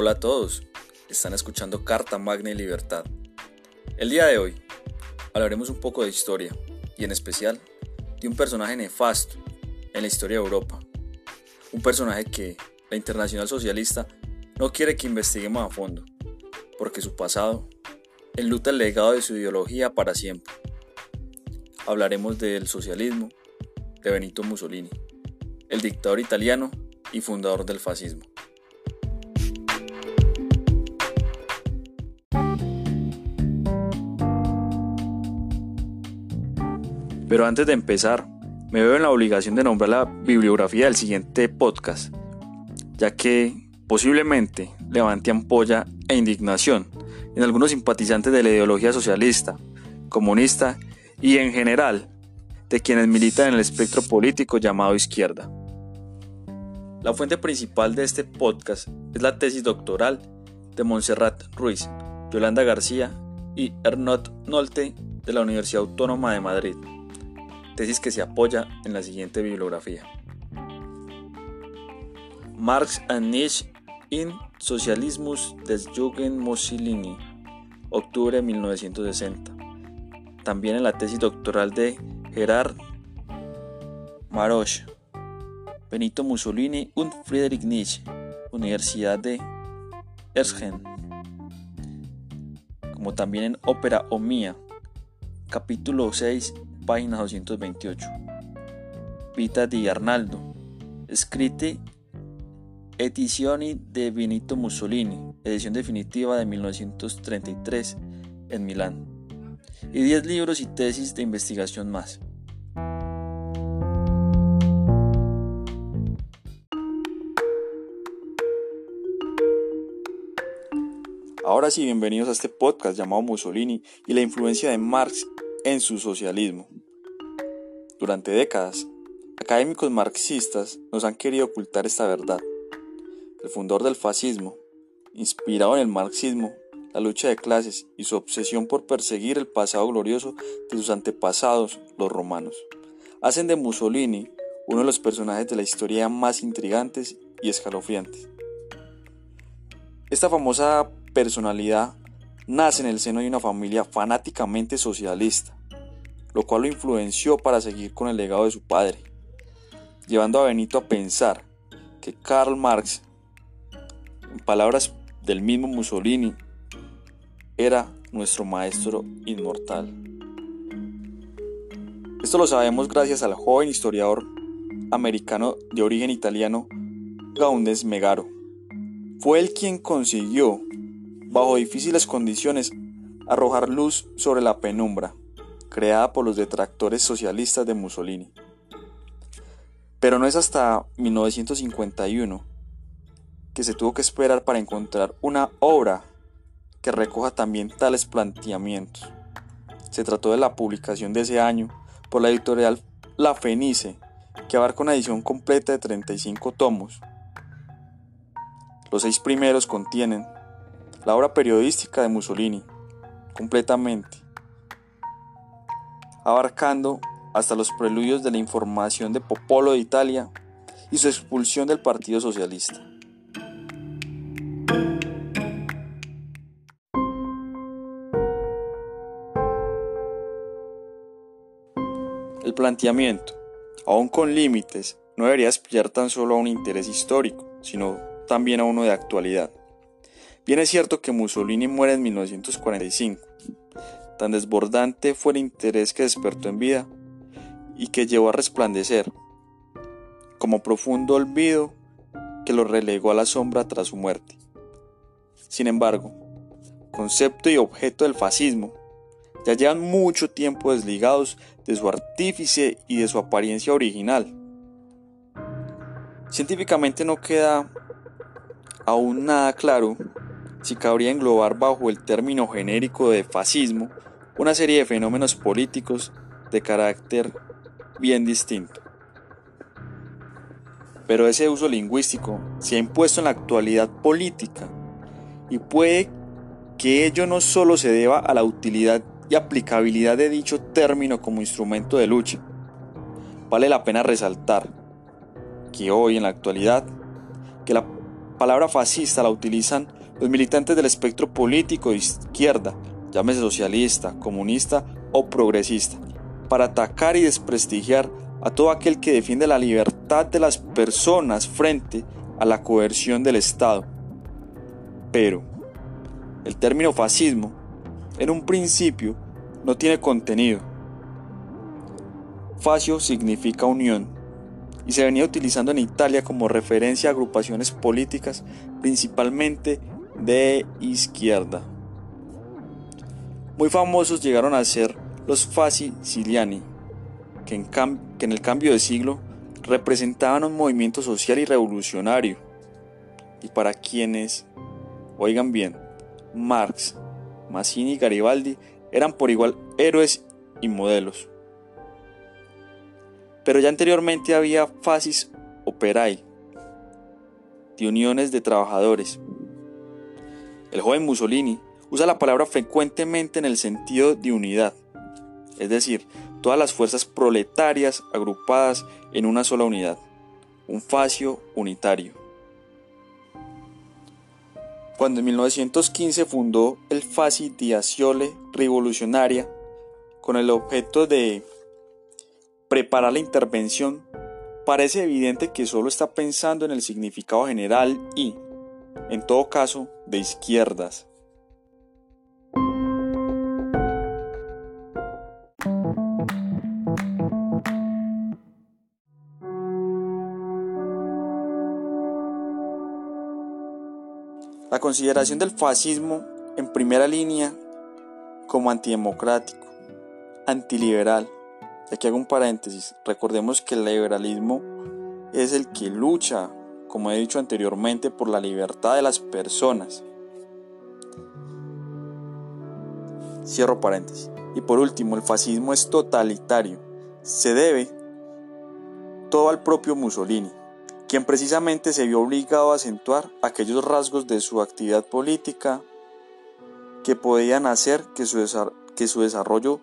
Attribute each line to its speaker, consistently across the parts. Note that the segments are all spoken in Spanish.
Speaker 1: Hola a todos, están escuchando Carta Magna y Libertad. El día de hoy hablaremos un poco de historia y en especial de un personaje nefasto en la historia de Europa. Un personaje que la Internacional Socialista no quiere que investiguemos a fondo, porque su pasado enluta el legado de su ideología para siempre. Hablaremos del socialismo de Benito Mussolini, el dictador italiano y fundador del fascismo. Pero antes de empezar, me veo en la obligación de nombrar la bibliografía del siguiente podcast, ya que posiblemente levante ampolla e indignación en algunos simpatizantes de la ideología socialista, comunista y en general de quienes militan en el espectro político llamado izquierda. La fuente principal de este podcast es la tesis doctoral de Montserrat Ruiz, Yolanda García y Ernot Nolte de la Universidad Autónoma de Madrid tesis que se apoya en la siguiente bibliografía. Marx and Nietzsche in Socialismus des Jugend Mussolini, octubre de 1960. También en la tesis doctoral de Gerard Maroche, Benito Mussolini und Friedrich Nietzsche, Universidad de Erschen, como también en Ópera o Mía, capítulo 6 página 228. Vita di Arnaldo, Scritti Edizioni de Benito Mussolini, edición definitiva de 1933 en Milán, y 10 libros y tesis de investigación más. Ahora sí, bienvenidos a este podcast llamado Mussolini y la influencia de Marx en su socialismo. Durante décadas, académicos marxistas nos han querido ocultar esta verdad. El fundador del fascismo, inspirado en el marxismo, la lucha de clases y su obsesión por perseguir el pasado glorioso de sus antepasados, los romanos, hacen de Mussolini uno de los personajes de la historia más intrigantes y escalofriantes. Esta famosa personalidad nace en el seno de una familia fanáticamente socialista, lo cual lo influenció para seguir con el legado de su padre, llevando a Benito a pensar que Karl Marx, en palabras del mismo Mussolini, era nuestro maestro inmortal. Esto lo sabemos gracias al joven historiador americano de origen italiano Gaundes Megaro. Fue él quien consiguió bajo difíciles condiciones, arrojar luz sobre la penumbra creada por los detractores socialistas de Mussolini. Pero no es hasta 1951 que se tuvo que esperar para encontrar una obra que recoja también tales planteamientos. Se trató de la publicación de ese año por la editorial La Fenice, que abarca una edición completa de 35 tomos. Los seis primeros contienen la obra periodística de Mussolini, completamente, abarcando hasta los preludios de la información de Popolo de Italia y su expulsión del Partido Socialista. El planteamiento, aún con límites, no debería aspirar tan solo a un interés histórico, sino también a uno de actualidad. Bien es cierto que Mussolini muere en 1945. Tan desbordante fue el interés que despertó en vida y que llevó a resplandecer, como profundo olvido que lo relegó a la sombra tras su muerte. Sin embargo, concepto y objeto del fascismo ya llevan mucho tiempo desligados de su artífice y de su apariencia original. Científicamente no queda aún nada claro si cabría englobar bajo el término genérico de fascismo una serie de fenómenos políticos de carácter bien distinto. Pero ese uso lingüístico se ha impuesto en la actualidad política y puede que ello no solo se deba a la utilidad y aplicabilidad de dicho término como instrumento de lucha. Vale la pena resaltar que hoy en la actualidad que la palabra fascista la utilizan los militantes del espectro político de izquierda, llámese socialista, comunista o progresista, para atacar y desprestigiar a todo aquel que defiende la libertad de las personas frente a la coerción del Estado. Pero, el término fascismo, en un principio, no tiene contenido. Fascio significa unión y se venía utilizando en Italia como referencia a agrupaciones políticas principalmente de izquierda. Muy famosos llegaron a ser los Fasci Siliani, que en, que en el cambio de siglo representaban un movimiento social y revolucionario. Y para quienes, oigan bien, Marx, Mazzini y Garibaldi eran por igual héroes y modelos. Pero ya anteriormente había fascis operai, de uniones de trabajadores. El joven Mussolini usa la palabra frecuentemente en el sentido de unidad, es decir, todas las fuerzas proletarias agrupadas en una sola unidad, un fascio unitario. Cuando en 1915 fundó el Fasci di Azione Rivoluzionaria con el objeto de preparar la intervención, parece evidente que solo está pensando en el significado general y, en todo caso, de izquierdas. La consideración del fascismo en primera línea como antidemocrático, antiliberal. Aquí hago un paréntesis. Recordemos que el liberalismo es el que lucha, como he dicho anteriormente, por la libertad de las personas. Cierro paréntesis. Y por último, el fascismo es totalitario. Se debe todo al propio Mussolini quien precisamente se vio obligado a acentuar aquellos rasgos de su actividad política que podían hacer que su, que su desarrollo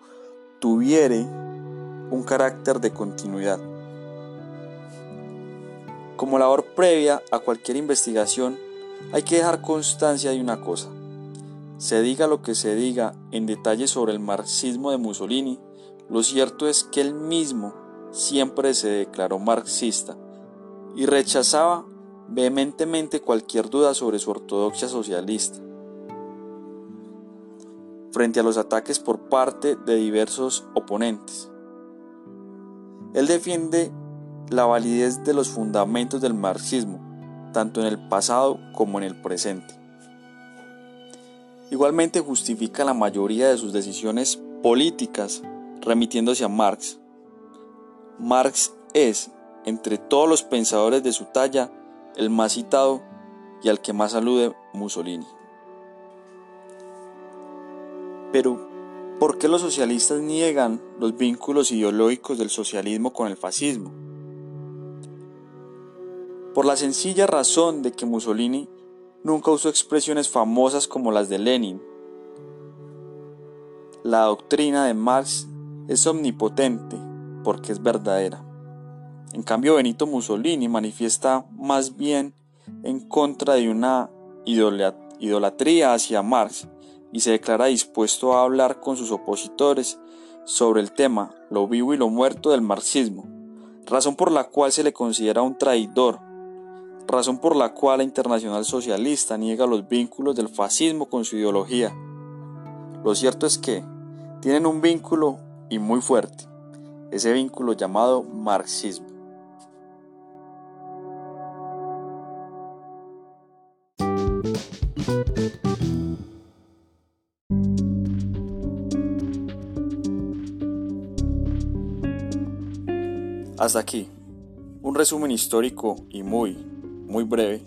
Speaker 1: tuviera un carácter de continuidad. Como labor previa a cualquier investigación, hay que dejar constancia de una cosa. Se diga lo que se diga en detalle sobre el marxismo de Mussolini, lo cierto es que él mismo siempre se declaró marxista y rechazaba vehementemente cualquier duda sobre su ortodoxia socialista. Frente a los ataques por parte de diversos oponentes, él defiende la validez de los fundamentos del marxismo, tanto en el pasado como en el presente. Igualmente justifica la mayoría de sus decisiones políticas remitiéndose a Marx. Marx es, entre todos los pensadores de su talla, el más citado y al que más alude Mussolini. Pero, ¿por qué los socialistas niegan los vínculos ideológicos del socialismo con el fascismo? Por la sencilla razón de que Mussolini nunca usó expresiones famosas como las de Lenin. La doctrina de Marx es omnipotente porque es verdadera. En cambio, Benito Mussolini manifiesta más bien en contra de una idolatría hacia Marx y se declara dispuesto a hablar con sus opositores sobre el tema, lo vivo y lo muerto del marxismo, razón por la cual se le considera un traidor, razón por la cual la Internacional Socialista niega los vínculos del fascismo con su ideología. Lo cierto es que tienen un vínculo y muy fuerte, ese vínculo llamado marxismo. Hasta aquí, un resumen histórico y muy, muy breve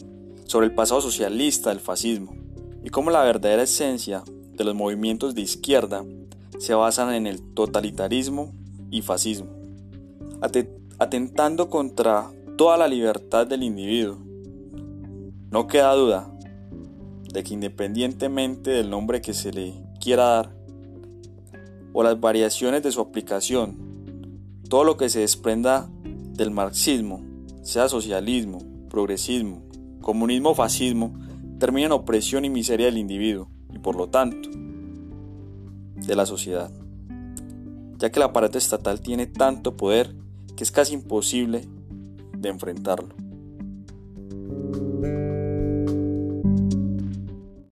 Speaker 1: sobre el pasado socialista del fascismo y cómo la verdadera esencia de los movimientos de izquierda se basan en el totalitarismo y fascismo, atentando contra toda la libertad del individuo. No queda duda de que independientemente del nombre que se le quiera dar o las variaciones de su aplicación, todo lo que se desprenda del marxismo, sea socialismo, progresismo, comunismo o fascismo termina en opresión y miseria del individuo y por lo tanto de la sociedad, ya que el aparato estatal tiene tanto poder que es casi imposible de enfrentarlo.